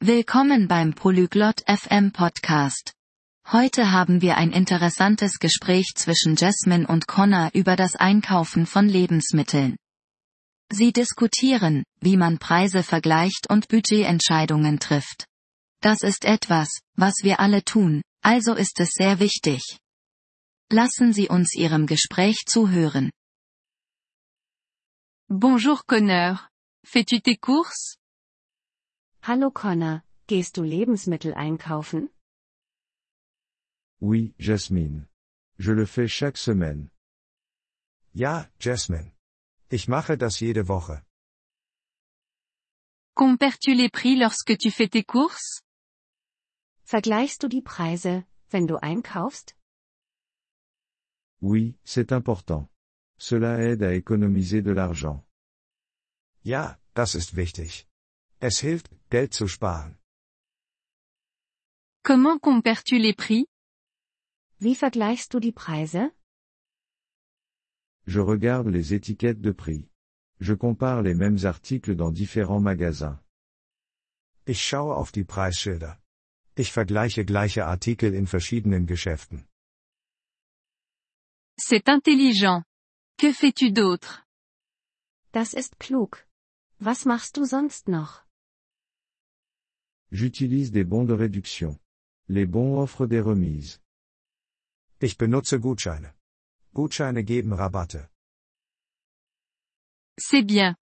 Willkommen beim Polyglot FM Podcast. Heute haben wir ein interessantes Gespräch zwischen Jasmine und Connor über das Einkaufen von Lebensmitteln. Sie diskutieren, wie man Preise vergleicht und Budgetentscheidungen trifft. Das ist etwas, was wir alle tun, also ist es sehr wichtig. Lassen Sie uns Ihrem Gespräch zuhören. Bonjour Connor. Fais-tu tes courses Hallo Connor, gehst du Lebensmittel einkaufen? Oui, Jasmine. Je le fais chaque semaine. Ja, Jasmine. Ich mache das jede Woche. Compares-tu les prix lorsque tu fais tes courses Vergleichst du die Preise, wenn du einkaufst? Oui, c'est important. Cela aide à économiser de l'argent. Ja, das ist wichtig. Es hilft, Geld zu sparen. Comment compares-tu les prix Wie vergleichst du die Preise? Je regarde les étiquettes de prix. Je compare les mêmes articles dans différents magasins. Ich schaue auf die Preisschilder. Ich vergleiche gleiche Artikel in verschiedenen Geschäften. C'est intelligent. Que fais-tu d'autre Das ist klug. Was machst du sonst noch? J'utilise des bons de réduction. Les bons offrent des remises. Ich benutze Gutscheine. Gutscheine geben Rabatte. C'est bien.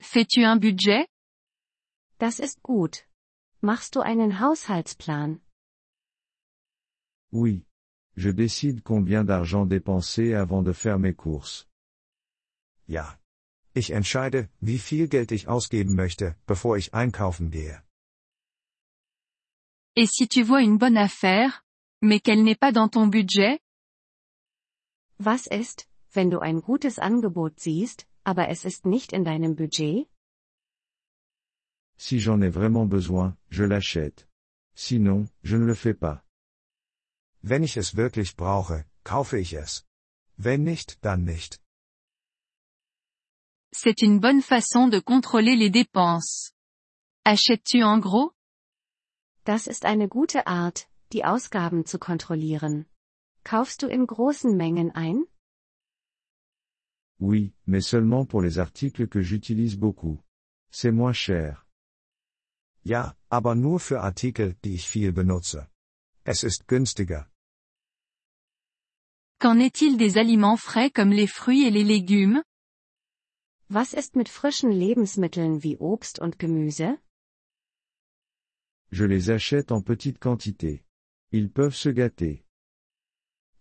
Fais-tu un budget Das ist gut. Machst du einen Haushaltsplan? Oui. Je décide combien d'argent dépenser avant de faire mes courses. Ja. Ich entscheide, wie viel Geld ich ausgeben möchte, bevor ich einkaufen gehe. Et si tu vois une bonne affaire, mais qu'elle n'est pas dans ton budget? Was ist, wenn du ein gutes Angebot siehst, aber es ist nicht in deinem Budget? Si j'en ai vraiment besoin, je l'achète. Sinon, je ne le fais pas. Wenn ich es wirklich brauche, kaufe ich es. Wenn nicht, dann nicht. C'est une bonne façon de contrôler les dépenses. Achètes-tu en gros? Das ist eine gute Art, die Ausgaben zu kontrollieren. Kaufst du in großen Mengen ein? Oui, mais seulement pour les articles que j'utilise beaucoup. C'est moins cher. Ja, aber nur für Artikel, die ich viel benutze. Es ist günstiger. Qu'en est-il des aliments frais comme les fruits et les légumes Was ist mit frischen Lebensmitteln wie Obst und Gemüse? Je les achète en petite quantité. Ils peuvent se gâter.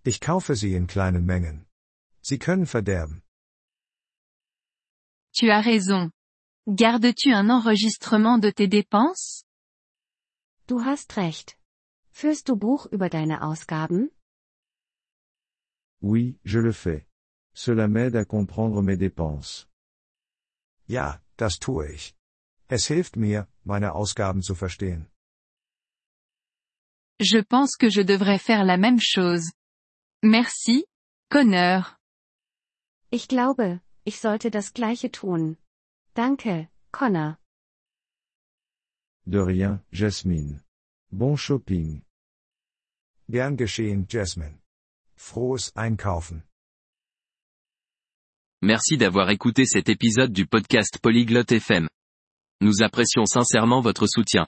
Ich kaufe sie in kleinen Mengen. Sie können verderben. Tu as raison. Gardes-tu un enregistrement de tes dépenses? Du hast recht. Führst du Buch über deine Ausgaben? Oui, je le fais. Cela m'aide à comprendre mes dépenses. Ja, das tue ich. Es hilft mir, meine Ausgaben zu verstehen. Je pense que je devrais faire la même chose. Merci, Connor. Ich glaube, ich sollte das gleiche tun. Danke, Connor. De rien, Jasmine. Bon shopping. Gern geschehen, Jasmine. Frohes Einkaufen. Merci d'avoir écouté cet épisode du podcast Polyglotte FM. Nous apprécions sincèrement votre soutien.